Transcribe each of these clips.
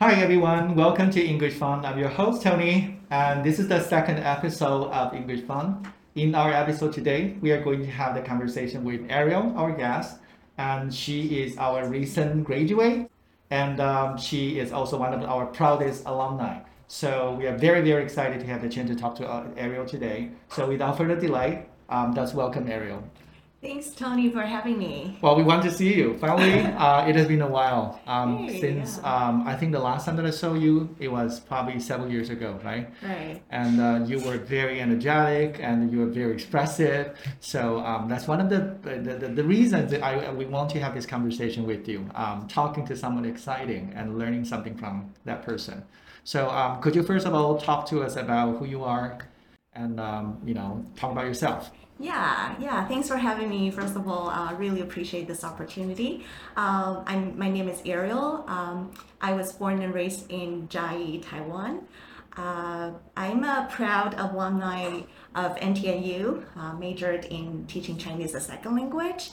Hi everyone, welcome to English Fun. I'm your host Tony, and this is the second episode of English Fun. In our episode today, we are going to have the conversation with Ariel, our guest, and she is our recent graduate, and um, she is also one of our proudest alumni. So we are very, very excited to have the chance to talk to uh, Ariel today. So without further delay, um, let's welcome Ariel. Thanks, Tony, for having me. Well, we want to see you. Finally, uh, it has been a while um, Hey, since yeah. um, I think the last time that I saw you, it was probably several years ago, right? Right. And uh, you were very energetic and you were very expressive. So um, that's one of the the, the, the reasons that I we want to have this conversation with you, um, talking to someone exciting and learning something from that person. So um, could you first of all talk to us about who you are, and um, you know talk about yourself? Yeah, yeah. Thanks for having me. First of all, I uh, really appreciate this opportunity. Um, I'm, my name is Ariel. Um, I was born and raised in Chiayi, Taiwan. Uh, I'm a proud alumni of NTNU, uh, majored in teaching Chinese as a second language.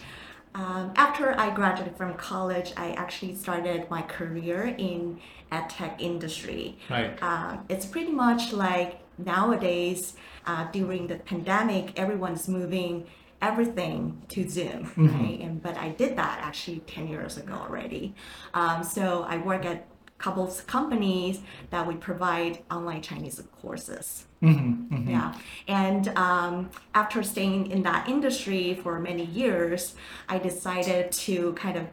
Um, after I graduated from college, I actually started my career in ed tech industry. Right. Um, it's pretty much like nowadays uh, during the pandemic, everyone's moving everything to Zoom, right? And but I did that actually ten years ago already. Um, so I work at couple of companies that we provide online Chinese courses. Mm-hmm, Yeah, and um, after staying in that industry for many years, I decided to kind of,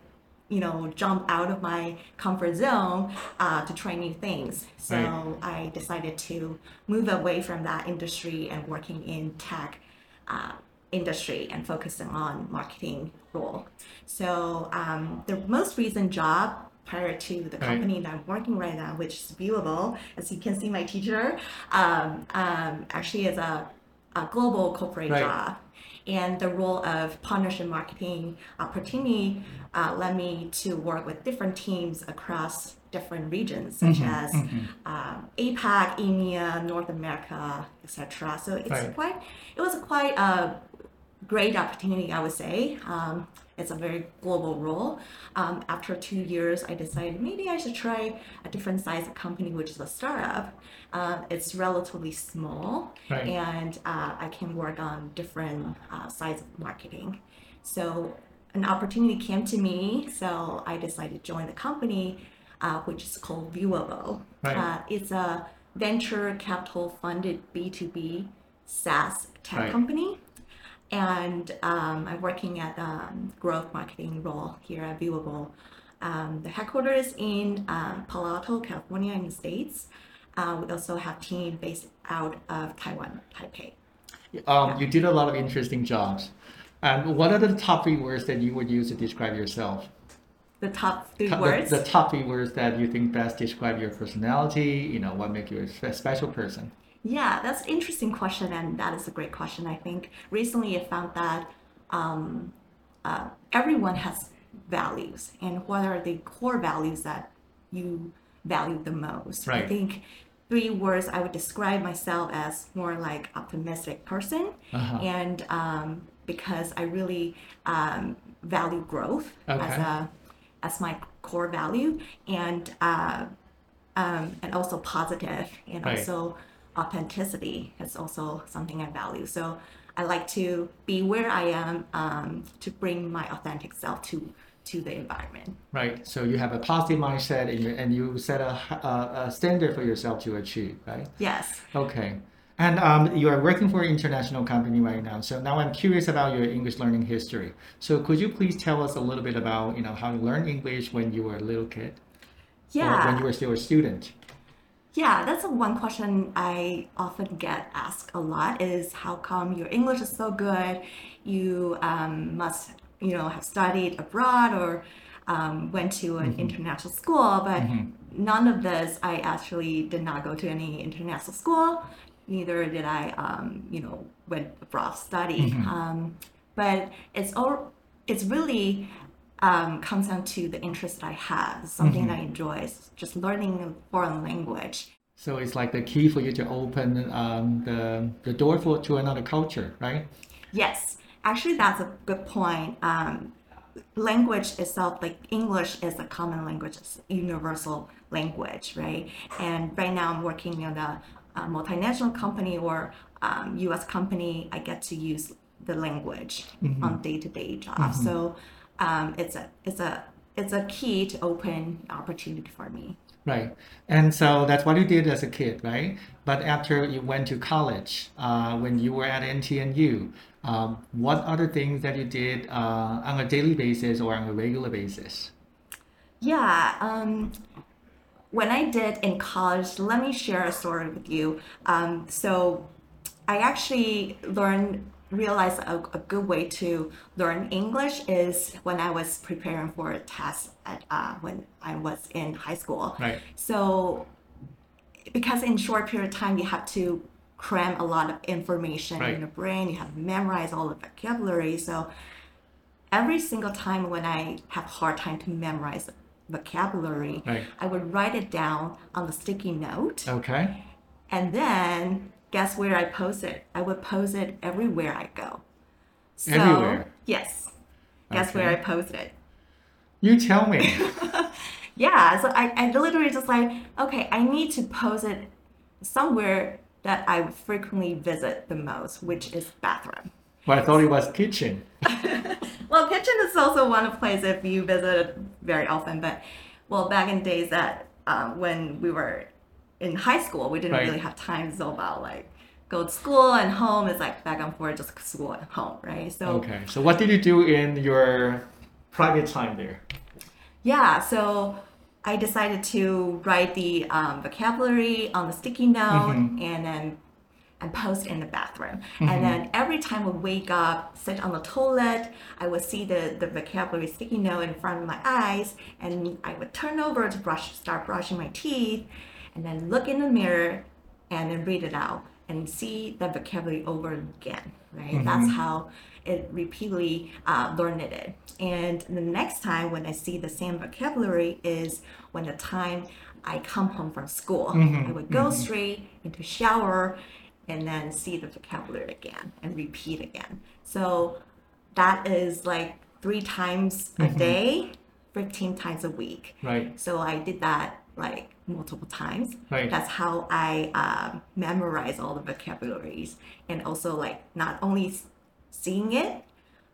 you know, jump out of my comfort zone uh, to try new things. So I decided to move away from that industry and working in tech. Uh, industry and focusing on marketing role so um, the most recent job prior to the Right. company that I'm working right now, which is Viewabo, as you can see, my teacher um, um, actually is a, a global corporate Right. job. And the role of partnership marketing opportunity uh, led me to work with different teams across different regions, such as um, APAC, EMEA, North America, etc. So it's Right. quite, it was quite a great opportunity, I would say. Um, it's a very global role. Um, after two years, I decided maybe I should try a different size of company, which is a startup. Uh, it's relatively small, Right. and uh, I can work on different uh, sides of marketing. So an opportunity came to me, so I decided to join the company, uh, which is called Viewabo. Right. Uh, it's a venture capital funded B2B SaaS tech Right. company. And um, I'm working at um, growth marketing role here at Viewabo. Um, the headquarters in um, Palo Alto, California, in the States. Uh, we also have team based out of Taiwan, Taipei. Um, you did a lot of interesting jobs. And what are the top three words that you would use to describe yourself? The top three Top- the- words. The, top three words that you think best describe your personality, you know, what make you a special person. Yeah, that's an interesting question, and that is a great question. I think recently I found that um, uh, everyone has values, and what are the core values that you value the most? I think three words I would describe myself as more like optimistic person, Uh-huh. and um, because I really um, value growth as a as my core value, and uh, um, and also positive and Right. also authenticity is also something I value. So I like to be where I am um, to bring my authentic self to to the environment. Right. So you have a positive mindset and you, and you set a, a, a standard for yourself to achieve, right? Yes. Okay. And um, you are working for an international company right now. So now I'm curious about your English learning history. So could you please tell us a little bit about, you know, how you learned English when you were a little kid? Or Yeah. when you were still a student? Yeah, that's one question I often get asked a lot is how come your English is so good? You um, must, you know, have studied abroad or um, went to an international school, but none of this. I actually did not go to any international school. Neither did I, um, you know, went abroad study. Um, but it's all, it's really um, comes down to the interest that I have, something that I enjoy, is just learning a foreign language. So it's like the key for you to open um, the, the door for to another culture, right? Yes, actually, that's a good point. Um, language itself, like English is a common language, it's a universal language, right? And right now I'm working in a, a multinational company or um, U.S. company. I get to use the language on day-to-day jobs. So um, it's a it's a it's a key to open opportunity for me. Right. And so that's what you did as a kid, right? But after you went to college, uh, when you were at NTNU, um, what other things that you did uh, on a daily basis or on a regular basis? Yeah. Um, when I did in college, let me share a story with you. Um, so I actually learned, realized a, a good way to learn English is when I was preparing for a test at, uh, when I was in high school. Right. So because in short period of time you have to cram a lot of information Right. in your brain, you have to memorize all the vocabulary. So every single time when I have hard time to memorize vocabulary, Right. I would write it down on the sticky note Okay. and then guess where I post it? I would post it everywhere I go. So, Everywhere? Yes. Guess where I post it? You tell me. Yeah, so I, I literally just like, okay, I need to post it somewhere that I frequently visit the most, which is bathroom. Well, I thought it was kitchen. Well, kitchen is also one of place if you visit very often, but well, back in days that uh, when we were in high school, we didn't Right. really have time so about like go to school and home. It's like back and forth, just school and home, right? So Okay. So what did you do in your private time there? Yeah, so I decided to write the um, vocabulary on the sticky note and then and post in the bathroom. And then every time I wake up, sit on the toilet, I would see the, the vocabulary sticky note in front of my eyes, and I would turn over to brush, start brushing my teeth, and then look in the mirror and then read it out and see the vocabulary over again, right? Mm-hmm. That's how it repeatedly uh, learned it. And the next time when I see the same vocabulary is when the time I come home from school. Mm-hmm. I would go mm-hmm. straight into shower and then see the vocabulary again and repeat again. So that is like three times a day, 15 times a week. Right. So I did that like multiple times. Right. That's how I um, memorize all the vocabularies and also like not only seeing it,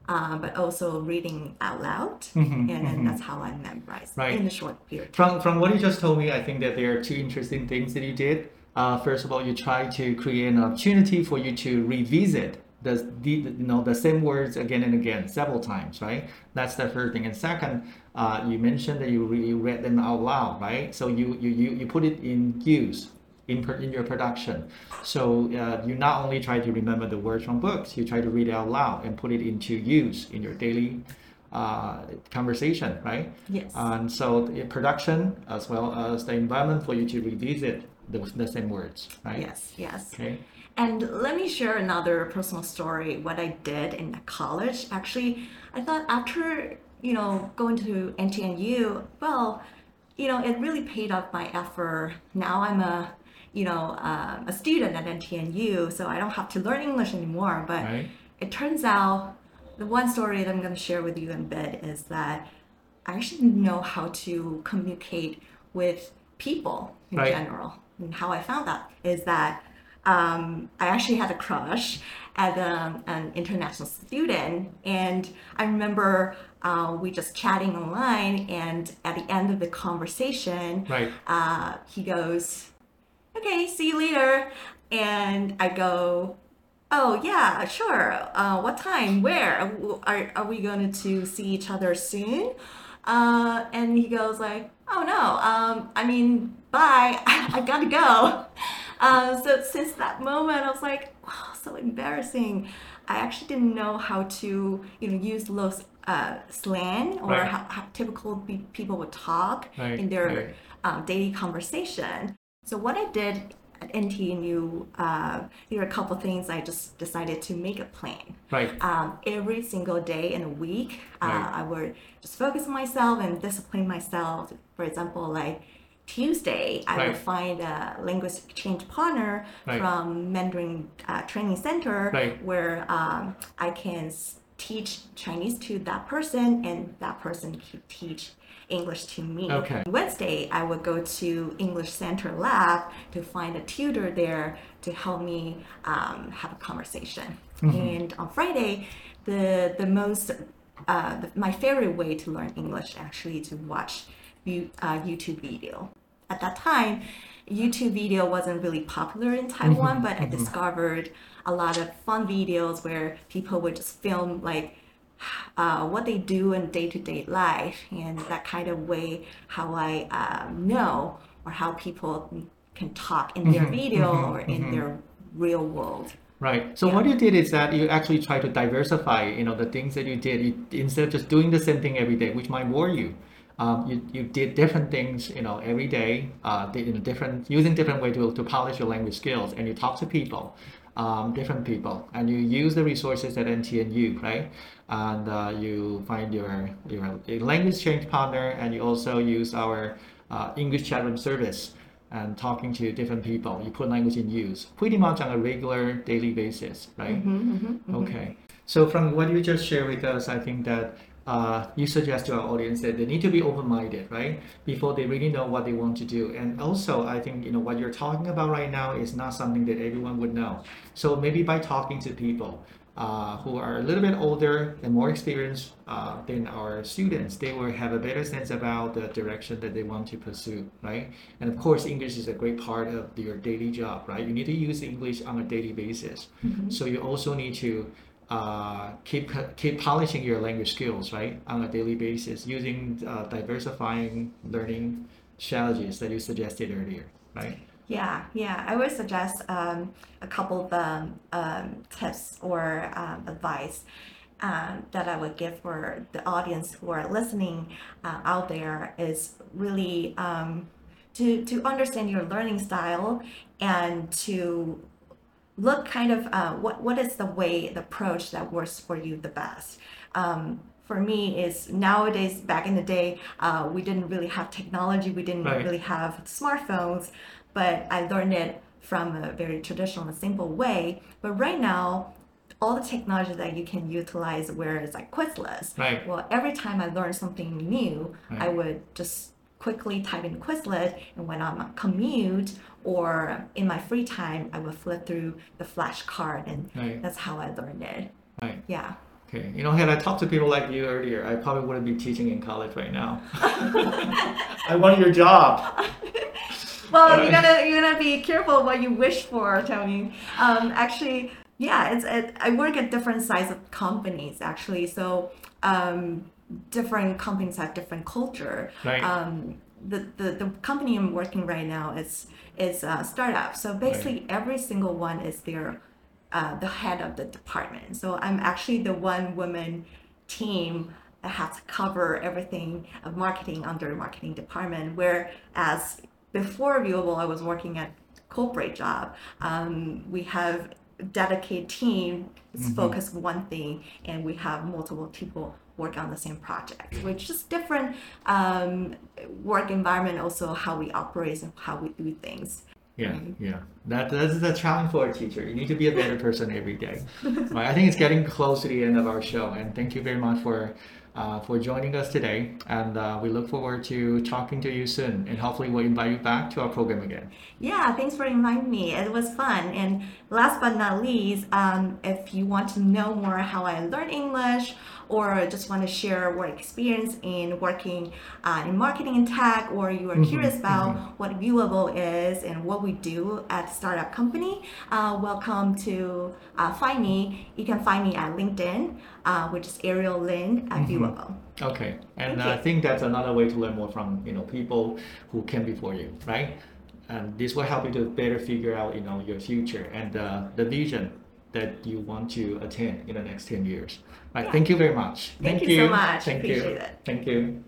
uh, but also reading out loud. and then that's how I memorize Mm-hmm, Right. in a short period. From from what you just told me, I think that there are two interesting things that you did. Uh, first of all, you try to create an opportunity for you to revisit the, the you know the same words again and again several times, right? That's the first thing. And second, uh, you mentioned that you, re- you read them out loud, right? So you you, you, you put it in use in per, in your production. So uh, you not only try to remember the words from books, you try to read it out loud and put it into use in your daily uh, conversation, right? Yes. And so the production as well as the environment for you to revisit the, the same words, right? Yes, yes. Okay. And let me share another personal story. What I did in college, actually, I thought after you know going to NTNU, well, you know, it really paid off my effort. Now I'm a you know uh, a student at NTNU, so I don't have to learn English anymore. But Right. it turns out the one story that I'm going to share with you in a bit is that I actually know how to communicate with people in Right. general. And how I found that is that um, I actually had a crush at um, an international student, and I remember uh, we just chatting online, and at the end of the conversation, Right. uh, he goes, "Okay, see you later," and I go, "Oh yeah, sure. Uh, what time? Where? Are are we going to see each other soon?" Uh, and he goes like, "Oh no. Um, I mean, bye. I gotta go." Uh, so since that moment, I was like, "Wow, so embarrassing." I actually didn't know how to, you know, use those uh, slang or Right. how, how typical pe- people would talk Right, in their right. um, daily conversation. So what I did at NTNU, uh, there are a couple things I just decided to make a plan. Right. Um, every single day in a week, uh. I would just focus on myself and discipline myself. For example, like Tuesday, I Right. would find a linguistic exchange partner Right. from Mandarin uh, Training Center Right. where um, I can teach Chinese to that person, and that person can teach English to me. Okay. Wednesday, I would go to English Center Lab to find a tutor there to help me um, have a conversation. And on Friday, the the most uh, the, my favorite way to learn English actually to watch you, uh, YouTube video. At that time, YouTube video wasn't really popular in Taiwan, mm-hmm. but I mm-hmm. discovered a lot of fun videos where people would just film like uh, what they do in day-to-day life and that kind of way how I um, know or how people can talk in their mm-hmm. video or in their real world. Right. So Yeah. what you did is that you actually try to diversify, you know, the things that you did. You, instead of just doing the same thing every day, which might bore you, um, you, you did different things, you know, every day, uh, in a different, using different way to, to polish your language skills. And you talk to people, um, different people, and you use the resources at NTNU, right? And uh, you find your, your language change partner, and you also use our uh, English chat room service and talking to different people. You put language in use pretty much on a regular daily basis, right? Okay. So from what you just shared with us, I think that uh, you suggest to our audience that they need to be open-minded, right? Before they really know what they want to do. And also, I think you know what you're talking about right now is not something that everyone would know. So maybe by talking to people uh, who are a little bit older and more experienced uh, than our students, they will have a better sense about the direction that they want to pursue, right? And of course, English is a great part of your daily job, right? You need to use English on a daily basis. So you also need to uh, keep keep polishing your language skills, right, on a daily basis, using uh, diversifying learning strategies that you suggested earlier, right? Yeah, yeah. I would suggest um, a couple of um, um, tips or um, advice um, that I would give for the audience who are listening uh, out there is really um, to, to understand your learning style and to look kind of uh, what what is the way the approach that works for you the best um, for me is nowadays back in the day uh, we didn't really have technology we didn't Right. really have smartphones but i learned it from a very traditional and simple way but right now all the technology that you can utilize where it's like quizlets Right. well every time i learn something new i would just quickly type in quizlet and when i'm on commute or in my free time i would flip through the flashcard and Right. that's how i learned it Right. yeah Okay. You know, had I talked to people like you earlier, I probably wouldn't be teaching in college right now. I want your job. well you Alright. gotta you gotta be careful what you wish for tony um, actually yeah it's it, i work at different size of companies actually so um, different companies have different culture. Right. um, the, the, the company i'm working right now is is a startup. So basically every single one is their uh, the head of the department. So i'm actually the one woman team that has to cover everything of marketing under the marketing department whereas before Viewabo i was working at corporate job. Um, we have dedicated team is focused on one thing and we have multiple people work on the same project which is different um, work environment also how we operate and how we do things Yeah, yeah. That that's the challenge for a teacher. You need to be a better person every day. right. I think it's getting close to the end of our show, and thank you very much for uh, for joining us today. And uh, we look forward to talking to you soon, and hopefully we'll invite you back to our program again. Yeah, thanks for inviting me. It was fun. And last but not least, um, if you want to know more how I learned English or just want to share work experience in working uh, in marketing and tech, or you are curious about what Viewabo is and what we do at Startup Company, uh, welcome to uh, find me. You can find me at LinkedIn, uh, which is Ariel Lin at Viewabo. Okay, and Thank I you. think that's another way to learn more from you know people who came before you, right? And this will help you to better figure out you know your future and uh, the vision that you want to attain in the next ten years. Right. Yeah. Thank you very much. Thank you so much. Thank Appreciate you. it. Thank you.